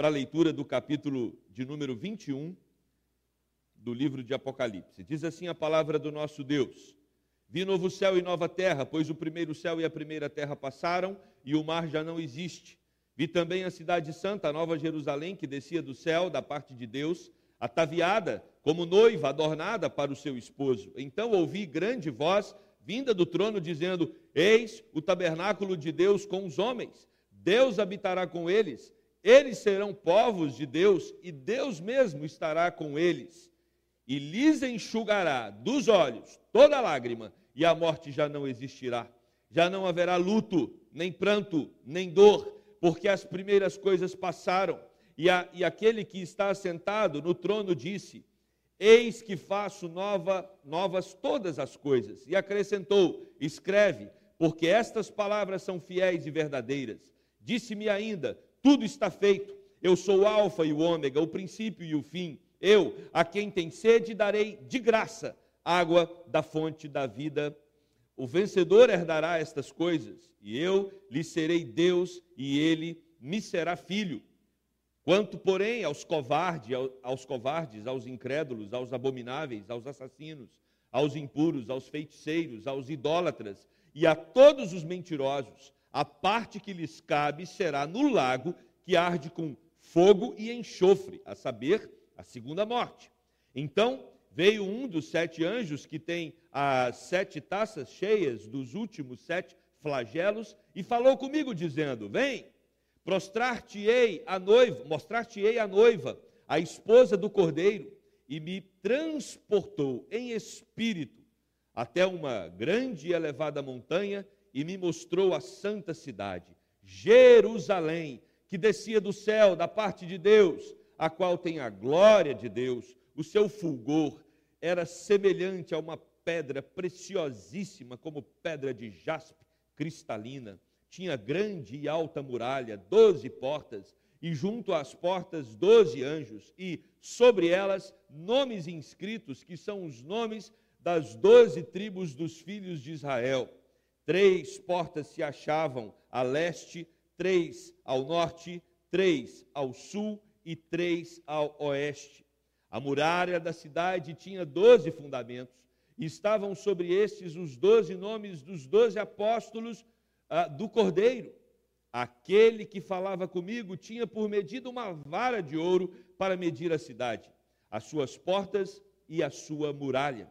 para a leitura do capítulo de número 21 do livro de Apocalipse. Diz assim a palavra do nosso Deus: Vi novo céu e nova terra, pois o primeiro céu e a primeira terra passaram e o mar já não existe. Vi também a cidade santa, a nova Jerusalém, que descia do céu da parte de Deus, ataviada como noiva adornada para o seu esposo. Então ouvi grande voz vinda do trono dizendo: Eis o tabernáculo de Deus com os homens. Deus habitará com eles. Eles serão povos de Deus e Deus mesmo estará com eles. E lhes enxugará dos olhos toda lágrima, e a morte já não existirá. Já não haverá luto, nem pranto, nem dor porque as primeiras coisas passaram. E, a, e aquele que está assentado no trono disse: Eis que faço nova, novas todas as coisas. E acrescentou: Escreve, porque estas palavras são fiéis e verdadeiras. Disse-me ainda: Tudo está feito. Eu sou o Alfa e o Ômega, o princípio e o fim. Eu, a quem tem sede, darei de graça água da fonte da vida o vencedor herdará estas coisas, e eu lhe serei Deus, e ele me será filho. Quanto, porém, aos covardes, aos covardes, aos incrédulos, aos abomináveis, aos assassinos, aos impuros, aos feiticeiros, aos idólatras e a todos os mentirosos, a parte que lhes cabe será no lago que arde com fogo e enxofre, a saber, a segunda morte. Então veio um dos sete anjos que tem as sete taças cheias dos últimos sete flagelos e falou comigo dizendo: Vem, prostrar-te-ei a noiva, mostrar-te-ei a noiva, a esposa do cordeiro, e me transportou em espírito até uma grande e elevada montanha e me mostrou a santa cidade, Jerusalém, que descia do céu da parte de Deus, a qual tem a glória de Deus o seu fulgor era semelhante a uma pedra preciosíssima, como pedra de jaspe cristalina. Tinha grande e alta muralha, doze portas, e junto às portas doze anjos, e sobre elas nomes inscritos, que são os nomes das doze tribos dos filhos de Israel. Três portas se achavam a leste, três ao norte, três ao sul e três ao oeste. A muralha da cidade tinha doze fundamentos, e estavam sobre estes os doze nomes dos doze apóstolos ah, do Cordeiro. Aquele que falava comigo tinha por medida uma vara de ouro para medir a cidade, as suas portas e a sua muralha.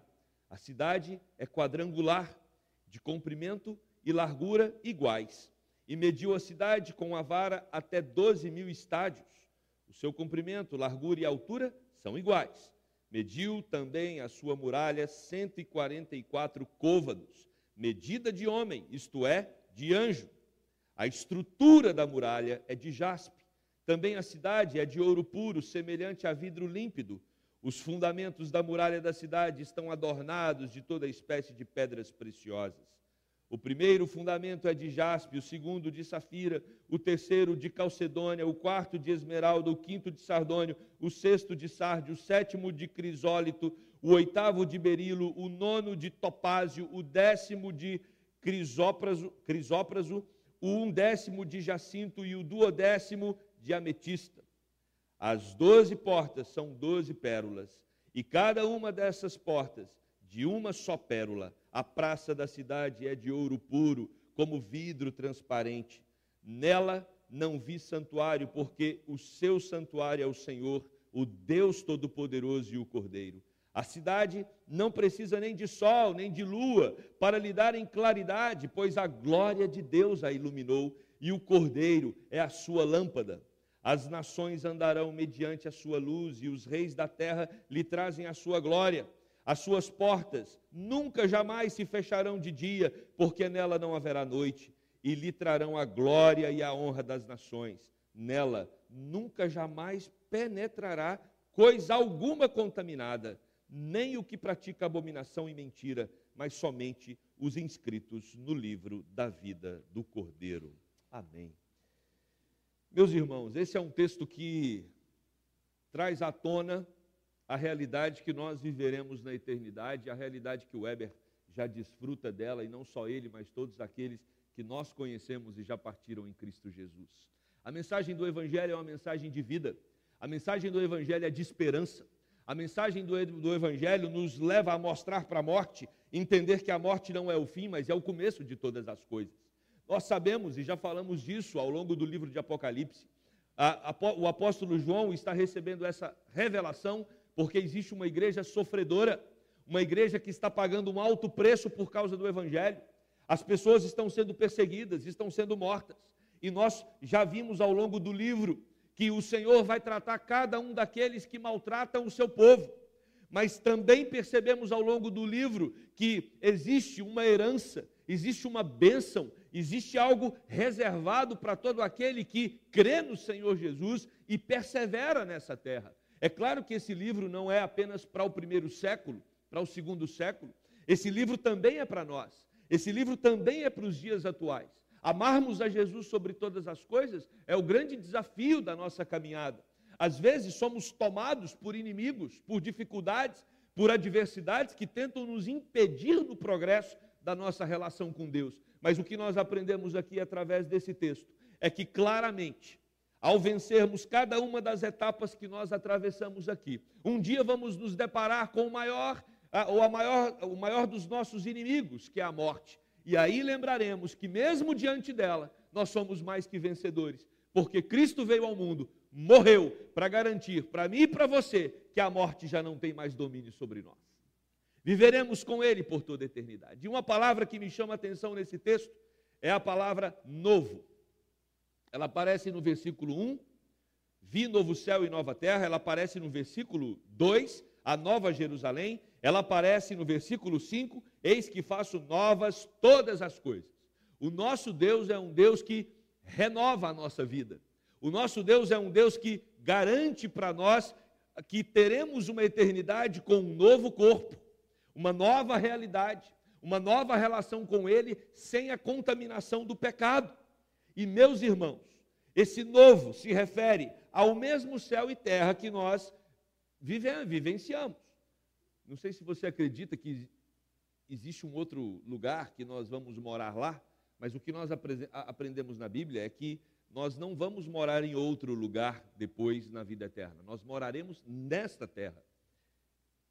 A cidade é quadrangular, de comprimento e largura iguais, e mediu a cidade com a vara até doze mil estádios. O seu comprimento, largura e altura são iguais. Mediu também a sua muralha 144 côvados, medida de homem, isto é, de anjo. A estrutura da muralha é de jaspe. Também a cidade é de ouro puro, semelhante a vidro límpido. Os fundamentos da muralha da cidade estão adornados de toda espécie de pedras preciosas. O primeiro fundamento é de jaspe, o segundo de safira, o terceiro de calcedônia, o quarto de esmeralda, o quinto de sardônio, o sexto de sárdio, o sétimo de crisólito, o oitavo de berilo, o nono de topázio, o décimo de crisópraso, crisópraso o undécimo de jacinto e o duodécimo de ametista. As doze portas são doze pérolas, e cada uma dessas portas de uma só pérola a praça da cidade é de ouro puro, como vidro transparente. Nela não vi santuário, porque o seu santuário é o Senhor, o Deus Todo-Poderoso e o Cordeiro. A cidade não precisa nem de sol, nem de lua para lhe dar em claridade, pois a glória de Deus a iluminou e o Cordeiro é a sua lâmpada. As nações andarão mediante a sua luz e os reis da terra lhe trazem a sua glória. As suas portas nunca jamais se fecharão de dia, porque nela não haverá noite, e lhe trarão a glória e a honra das nações. Nela nunca jamais penetrará coisa alguma contaminada, nem o que pratica abominação e mentira, mas somente os inscritos no livro da vida do Cordeiro. Amém. Meus irmãos, esse é um texto que traz à tona a realidade que nós viveremos na eternidade, a realidade que o Weber já desfruta dela, e não só ele, mas todos aqueles que nós conhecemos e já partiram em Cristo Jesus. A mensagem do Evangelho é uma mensagem de vida. A mensagem do Evangelho é de esperança. A mensagem do, do Evangelho nos leva a mostrar para a morte, entender que a morte não é o fim, mas é o começo de todas as coisas. Nós sabemos, e já falamos disso ao longo do livro de Apocalipse, o apóstolo João está recebendo essa revelação porque existe uma igreja sofredora, uma igreja que está pagando um alto preço por causa do Evangelho. As pessoas estão sendo perseguidas, estão sendo mortas. E nós já vimos ao longo do livro que o Senhor vai tratar cada um daqueles que maltratam o seu povo. Mas também percebemos ao longo do livro que existe uma herança, existe uma bênção, existe algo reservado para todo aquele que crê no Senhor Jesus e persevera nessa terra. É claro que esse livro não é apenas para o primeiro século, para o segundo século. Esse livro também é para nós. Esse livro também é para os dias atuais. Amarmos a Jesus sobre todas as coisas é o grande desafio da nossa caminhada. Às vezes somos tomados por inimigos, por dificuldades, por adversidades que tentam nos impedir no progresso da nossa relação com Deus. Mas o que nós aprendemos aqui através desse texto é que claramente ao vencermos cada uma das etapas que nós atravessamos aqui. Um dia vamos nos deparar com o maior, ou a maior, o maior dos nossos inimigos, que é a morte. E aí lembraremos que mesmo diante dela, nós somos mais que vencedores, porque Cristo veio ao mundo, morreu para garantir para mim e para você que a morte já não tem mais domínio sobre nós. Viveremos com ele por toda a eternidade. E uma palavra que me chama a atenção nesse texto é a palavra novo. Ela aparece no versículo 1, vi novo céu e nova terra. Ela aparece no versículo 2, a nova Jerusalém. Ela aparece no versículo 5, eis que faço novas todas as coisas. O nosso Deus é um Deus que renova a nossa vida. O nosso Deus é um Deus que garante para nós que teremos uma eternidade com um novo corpo, uma nova realidade, uma nova relação com Ele, sem a contaminação do pecado. E meus irmãos, esse novo se refere ao mesmo céu e terra que nós vivenciamos. Não sei se você acredita que existe um outro lugar que nós vamos morar lá, mas o que nós aprendemos na Bíblia é que nós não vamos morar em outro lugar depois na vida eterna. Nós moraremos nesta terra.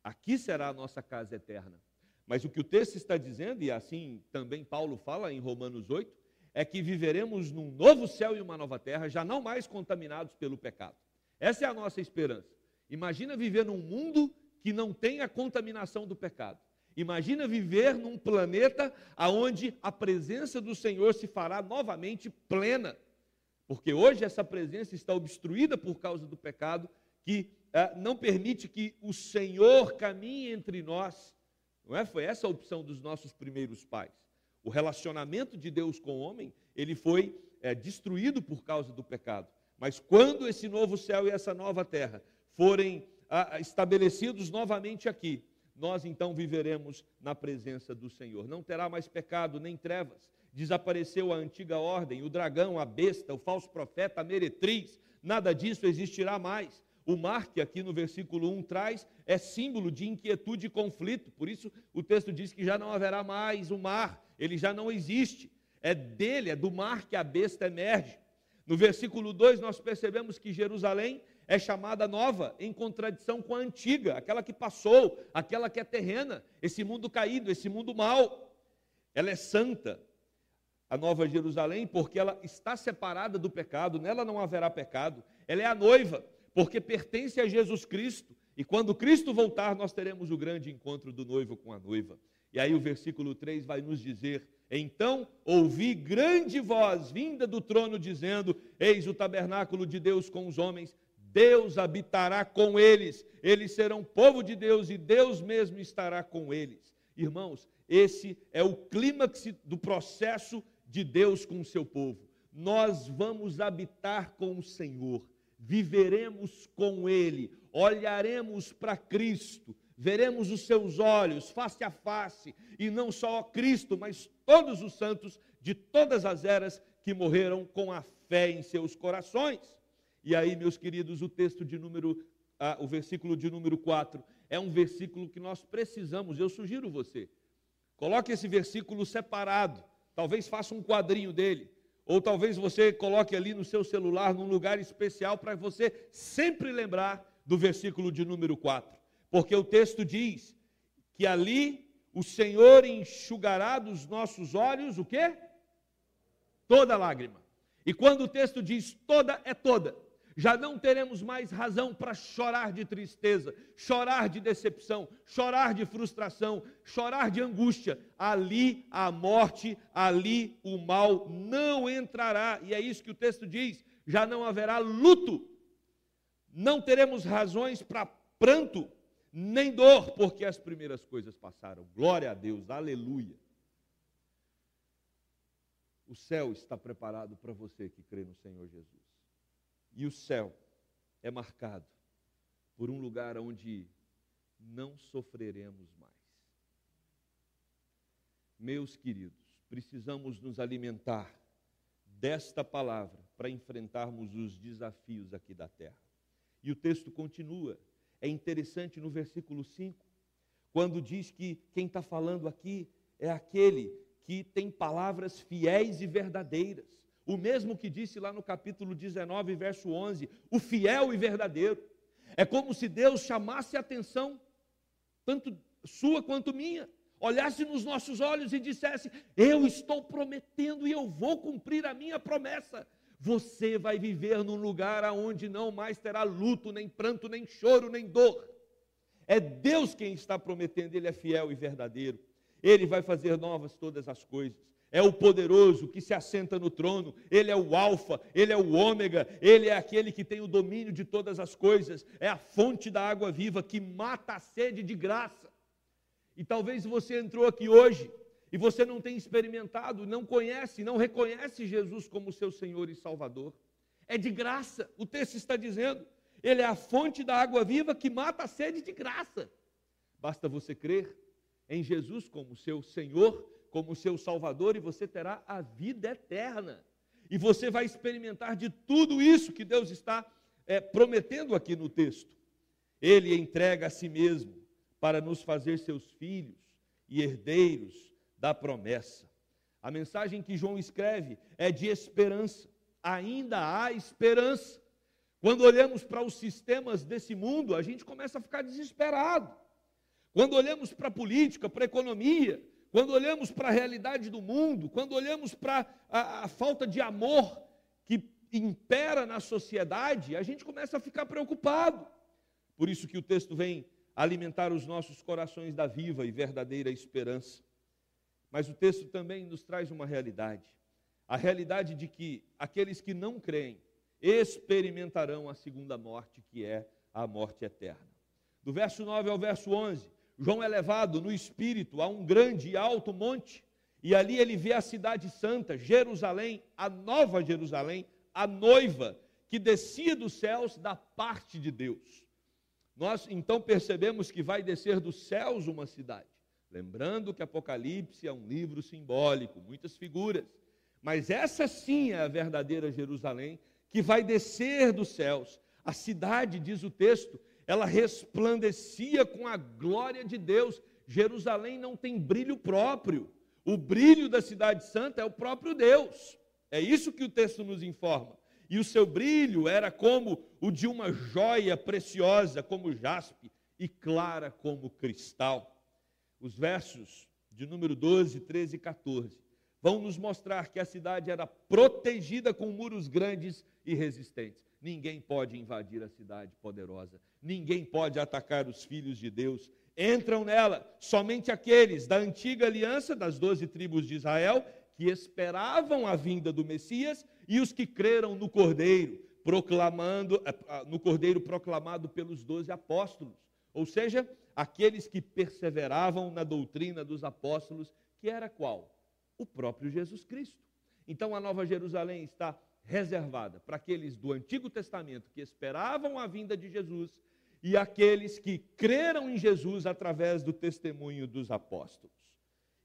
Aqui será a nossa casa eterna. Mas o que o texto está dizendo, e assim também Paulo fala em Romanos 8, é que viveremos num novo céu e uma nova terra, já não mais contaminados pelo pecado. Essa é a nossa esperança. Imagina viver num mundo que não tem a contaminação do pecado. Imagina viver num planeta onde a presença do Senhor se fará novamente plena. Porque hoje essa presença está obstruída por causa do pecado, que não permite que o Senhor caminhe entre nós. Não é? Foi essa a opção dos nossos primeiros pais. O relacionamento de Deus com o homem, ele foi é, destruído por causa do pecado. Mas quando esse novo céu e essa nova terra forem a, estabelecidos novamente aqui, nós então viveremos na presença do Senhor. Não terá mais pecado nem trevas. Desapareceu a antiga ordem, o dragão, a besta, o falso profeta, a meretriz, nada disso existirá mais. O mar, que aqui no versículo 1 traz, é símbolo de inquietude e conflito. Por isso o texto diz que já não haverá mais o mar, ele já não existe. É dele, é do mar que a besta emerge. No versículo 2 nós percebemos que Jerusalém é chamada nova, em contradição com a antiga, aquela que passou, aquela que é terrena, esse mundo caído, esse mundo mau. Ela é santa, a nova Jerusalém, porque ela está separada do pecado, nela não haverá pecado. Ela é a noiva, porque pertence a Jesus Cristo. E quando Cristo voltar, nós teremos o grande encontro do noivo com a noiva. E aí o versículo 3 vai nos dizer: Então ouvi grande voz vinda do trono dizendo: Eis o tabernáculo de Deus com os homens, Deus habitará com eles, eles serão povo de Deus e Deus mesmo estará com eles. Irmãos, esse é o clímax do processo de Deus com o seu povo. Nós vamos habitar com o Senhor viveremos com Ele, olharemos para Cristo, veremos os seus olhos face a face, e não só Cristo, mas todos os santos de todas as eras que morreram com a fé em seus corações. E aí, meus queridos, o texto de número, ah, o versículo de número 4, é um versículo que nós precisamos, eu sugiro você, coloque esse versículo separado, talvez faça um quadrinho dele, ou talvez você coloque ali no seu celular, num lugar especial, para você sempre lembrar do versículo de número 4. Porque o texto diz que ali o Senhor enxugará dos nossos olhos o quê? Toda lágrima. E quando o texto diz toda, é toda já não teremos mais razão para chorar de tristeza, chorar de decepção, chorar de frustração, chorar de angústia. Ali a morte, ali o mal não entrará. E é isso que o texto diz: já não haverá luto, não teremos razões para pranto, nem dor, porque as primeiras coisas passaram. Glória a Deus, aleluia. O céu está preparado para você que crê no Senhor Jesus. E o céu é marcado por um lugar onde não sofreremos mais. Meus queridos, precisamos nos alimentar desta palavra para enfrentarmos os desafios aqui da terra. E o texto continua. É interessante no versículo 5, quando diz que quem está falando aqui é aquele que tem palavras fiéis e verdadeiras o mesmo que disse lá no capítulo 19, verso 11, o fiel e verdadeiro. É como se Deus chamasse a atenção, tanto sua quanto minha, olhasse nos nossos olhos e dissesse: Eu estou prometendo e eu vou cumprir a minha promessa. Você vai viver num lugar aonde não mais terá luto, nem pranto, nem choro, nem dor. É Deus quem está prometendo, Ele é fiel e verdadeiro. Ele vai fazer novas todas as coisas é o poderoso que se assenta no trono, ele é o Alfa, ele é o Ômega, ele é aquele que tem o domínio de todas as coisas, é a fonte da água viva que mata a sede de graça. E talvez você entrou aqui hoje e você não tem experimentado, não conhece, não reconhece Jesus como seu Senhor e Salvador. É de graça, o texto está dizendo, ele é a fonte da água viva que mata a sede de graça. Basta você crer em Jesus como seu Senhor como seu Salvador e você terá a vida eterna. E você vai experimentar de tudo isso que Deus está é, prometendo aqui no texto. Ele entrega a si mesmo para nos fazer seus filhos e herdeiros da promessa. A mensagem que João escreve é de esperança. Ainda há esperança. Quando olhamos para os sistemas desse mundo, a gente começa a ficar desesperado. Quando olhamos para a política, para a economia, quando olhamos para a realidade do mundo, quando olhamos para a, a, falta de amor que impera na sociedade, a gente começa a ficar preocupado. Por isso que o texto vem alimentar os nossos corações da viva e verdadeira esperança. Mas o texto também nos traz uma realidade: a realidade de que aqueles que não creem experimentarão a segunda morte, que é a morte eterna. Do verso 9 ao verso 11, João é levado no espírito a um grande e alto monte, e ali ele vê a cidade santa, Jerusalém, a nova Jerusalém, a noiva que descia dos céus da parte de Deus. Nós então percebemos que vai descer dos céus uma cidade. Lembrando que Apocalipse é um livro simbólico, muitas figuras. Mas essa sim é a verdadeira Jerusalém, que vai descer dos céus. A cidade, diz o texto, ela resplandecia com a glória de Deus. Jerusalém não tem brilho próprio. O brilho da cidade santa é o próprio Deus. É isso que o texto nos informa. E o seu brilho era como o de uma joia preciosa, como jaspe, e clara como cristal. Os versos de número 12, 13 e 14 vão nos mostrar que a cidade era protegida com muros grandes e resistentes. Ninguém pode invadir a cidade poderosa, ninguém pode atacar os filhos de Deus. Entram nela somente aqueles da antiga aliança das doze tribos de Israel que esperavam a vinda do Messias e os que creram no Cordeiro, proclamando eh, ah, no Cordeiro proclamado pelos doze apóstolos, ou seja, aqueles que perseveravam na doutrina dos apóstolos, que era qual? O próprio Jesus Cristo. Então a Nova Jerusalém está reservada para aqueles do Antigo Testamento que esperavam a vinda de Jesus e aqueles que creram em Jesus através do testemunho dos apóstolos.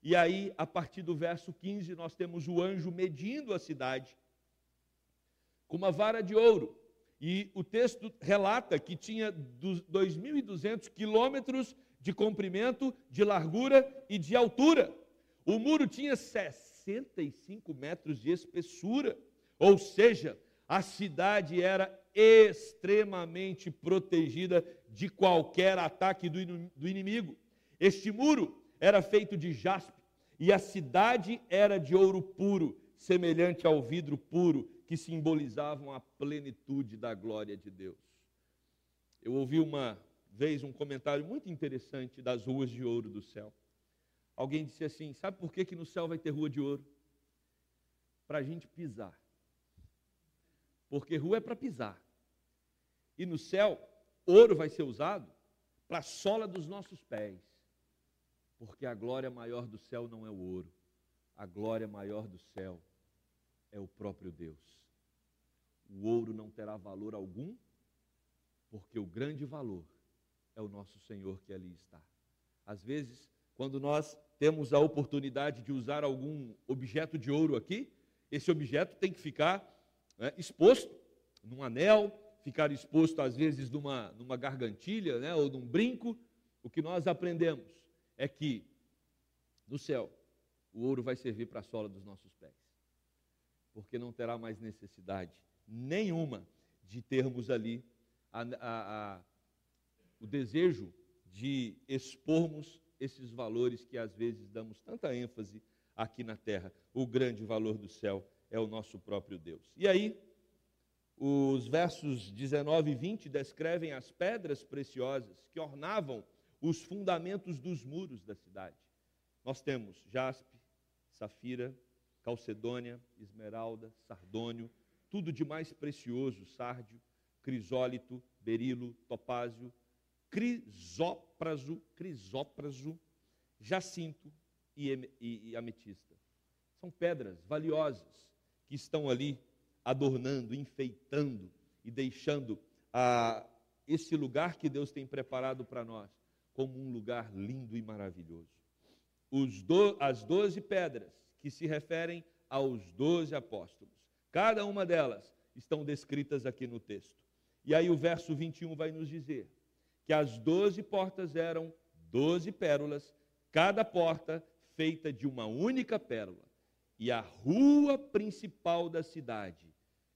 E aí, a partir do verso 15, nós temos o anjo medindo a cidade com uma vara de ouro. E o texto relata que tinha 2.200 quilômetros de comprimento, de largura e de altura. O muro tinha 65 metros de espessura, ou seja, a cidade era extremamente protegida de qualquer ataque do inimigo. Este muro era feito de jaspe e a cidade era de ouro puro, semelhante ao vidro puro, que simbolizavam a plenitude da glória de Deus. Eu ouvi uma vez um comentário muito interessante das ruas de ouro do céu. Alguém disse assim: Sabe por que, que no céu vai ter rua de ouro? Para a gente pisar. Porque rua é para pisar. E no céu, ouro vai ser usado para a sola dos nossos pés. Porque a glória maior do céu não é o ouro. A glória maior do céu é o próprio Deus. O ouro não terá valor algum, porque o grande valor é o nosso Senhor que ali está. Às vezes, quando nós temos a oportunidade de usar algum objeto de ouro aqui, esse objeto tem que ficar né, exposto num anel, ficar exposto às vezes numa, numa gargantilha né, ou num brinco. O que nós aprendemos é que no céu o ouro vai servir para a sola dos nossos pés, porque não terá mais necessidade nenhuma de termos ali a, a, a, o desejo de expormos esses valores que às vezes damos tanta ênfase aqui na terra. O grande valor do céu é o nosso próprio Deus. E aí, os versos 19 e 20 descrevem as pedras preciosas que ornavam os fundamentos dos muros da cidade. Nós temos jaspe, safira, calcedônia, esmeralda, sardônio, tudo de mais precioso, sárdio, crisólito, berilo, topázio, crisópraso, crisópraso, jacinto e, e, e ametista. São pedras valiosas que estão ali adornando, enfeitando e deixando ah, esse lugar que Deus tem preparado para nós como um lugar lindo e maravilhoso. Do, as doze pedras que se referem aos doze apóstolos, cada uma delas estão descritas aqui no texto. E aí o verso 21 vai nos dizer que as doze portas eram doze pérolas, cada porta feita de uma única pérola. E a rua principal da cidade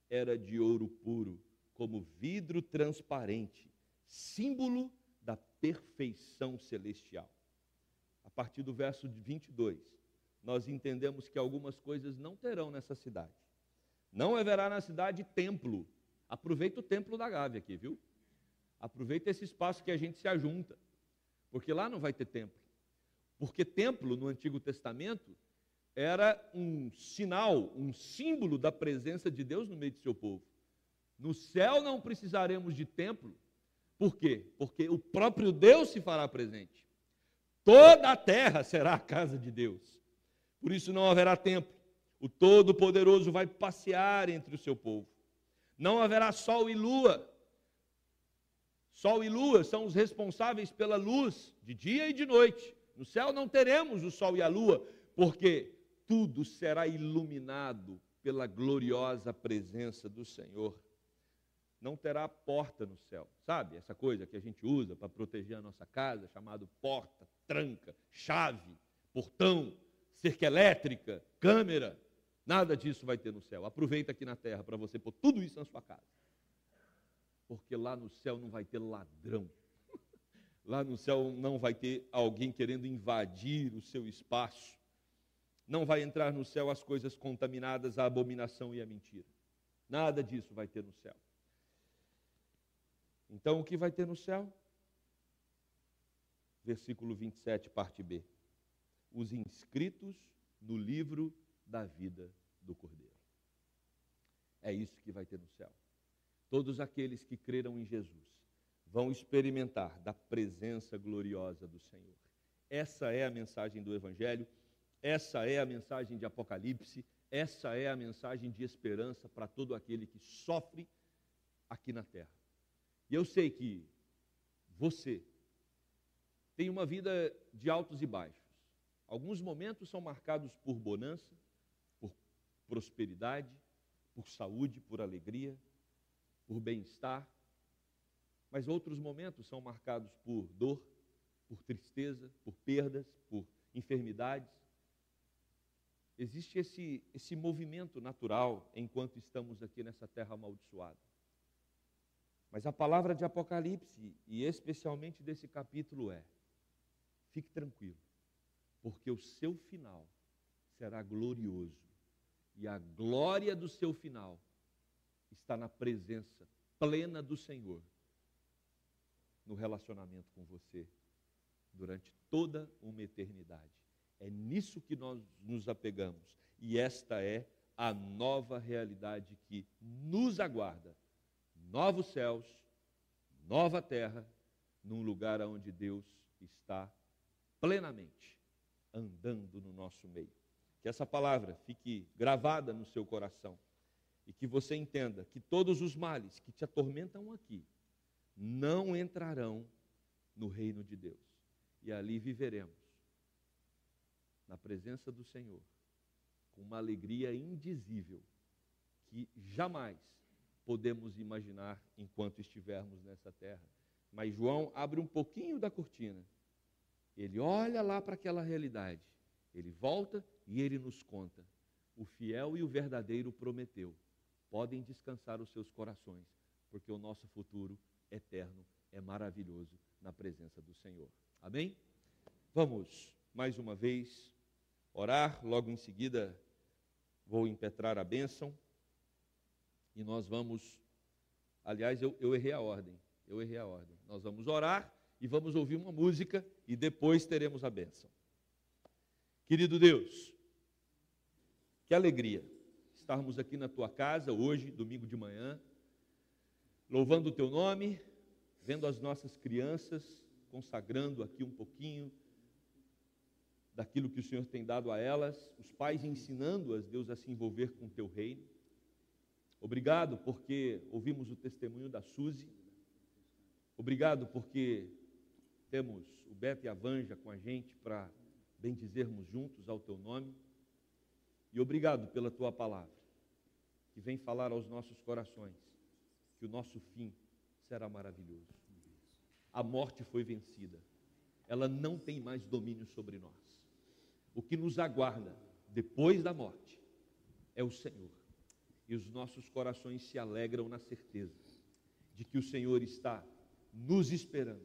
era de ouro puro, como vidro transparente, símbolo da perfeição celestial. A partir do verso 22, nós entendemos que algumas coisas não terão nessa cidade. Não haverá na cidade templo. Aproveita o templo da Gávea aqui, viu? Aproveita esse espaço que a gente se ajunta, porque lá não vai ter templo. Porque templo no Antigo Testamento era um sinal, um símbolo da presença de Deus no meio do seu povo. No céu não precisaremos de templo. Por quê? Porque o próprio Deus se fará presente. Toda a terra será a casa de Deus. Por isso não haverá templo. O Todo-Poderoso vai passear entre o seu povo. Não haverá sol e lua Sol e lua são os responsáveis pela luz de dia e de noite. No céu não teremos o sol e a lua, porque tudo será iluminado pela gloriosa presença do Senhor. Não terá porta no céu, sabe? Essa coisa que a gente usa para proteger a nossa casa, chamado porta, tranca, chave, portão, cerca elétrica, câmera. Nada disso vai ter no céu. Aproveita aqui na terra para você pôr tudo isso na sua casa porque lá no céu não vai ter ladrão. Lá no céu não vai ter alguém querendo invadir o seu espaço. Não vai entrar no céu as coisas contaminadas, a abominação e a mentira. Nada disso vai ter no céu. Então, o que vai ter no céu? Versículo 27, parte B. Os inscritos no livro da vida do Cordeiro. É isso que vai ter no céu. Todos aqueles que creram em Jesus vão experimentar da presença gloriosa do Senhor. Essa é a mensagem do Evangelho, essa é a mensagem de Apocalipse, essa é a mensagem de esperança para todo aquele que sofre aqui na terra. E eu sei que você tem uma vida de altos e baixos. Alguns momentos são marcados por bonança, por prosperidade, por saúde, por alegria por bem-estar, mas outros momentos são marcados por dor, por tristeza, por perdas, por enfermidades. Existe esse, esse movimento natural enquanto estamos aqui nessa terra amaldiçoada. Mas a palavra de Apocalipse, e especialmente desse capítulo, é: fique tranquilo, porque o seu final será glorioso, e a glória do seu final está na presença plena do Senhor, no relacionamento com você, durante toda uma eternidade. É nisso que nós nos apegamos. E esta é a nova realidade que nos aguarda. Novos céus, nova terra, num lugar onde Deus está plenamente andando no nosso meio. Que essa palavra fique gravada no seu coração e que você entenda que todos os males que te atormentam aqui não entrarão no reino de Deus. E ali viveremos na presença do Senhor, com uma alegria indizível que jamais podemos imaginar enquanto estivermos nessa terra. Mas João abre um pouquinho da cortina. Ele olha lá para aquela realidade. Ele volta e ele nos conta. O fiel e o verdadeiro prometeu. Podem descansar os seus corações, porque o nosso futuro eterno é maravilhoso na presença do Senhor. Amém? Vamos mais uma vez orar, logo em seguida vou impetrar a bênção e nós vamos. Aliás, eu, eu errei a ordem, eu errei a ordem. Nós vamos orar e vamos ouvir uma música e depois teremos a bênção. Querido Deus, que alegria estarmos aqui na tua casa hoje, domingo de manhã, louvando o teu nome, vendo as nossas crianças consagrando aqui um pouquinho daquilo que o Senhor tem dado a elas, os pais ensinando-as, Deus, a se envolver com o teu reino. Obrigado porque ouvimos o testemunho da Suzy. Obrigado porque temos o Beto e a Vanja com a gente para bendizermos juntos ao teu nome. E obrigado pela tua palavra, que vem falar aos nossos corações que o nosso fim será maravilhoso. A morte foi vencida, ela não tem mais domínio sobre nós o que nos aguarda depois da morte é o Senhor. E os nossos corações se alegram na certeza de que o Senhor está nos esperando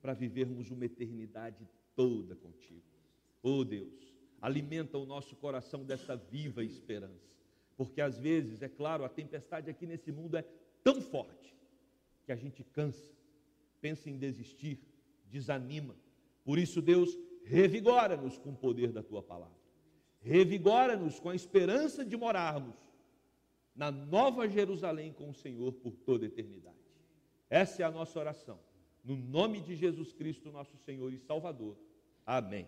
para vivermos uma eternidade toda contigo. Oh Deus, alimenta o nosso coração dessa viva esperança, porque às vezes, é claro, a tempestade aqui nesse mundo é tão forte que a gente cansa, pensa em desistir, desanima. Por isso, Deus, Revigora-nos com o poder da tua palavra. Revigora-nos com a esperança de morarmos na nova Jerusalém com o Senhor por toda a eternidade. Essa é a nossa oração. No nome de Jesus Cristo, nosso Senhor e Salvador. Amém.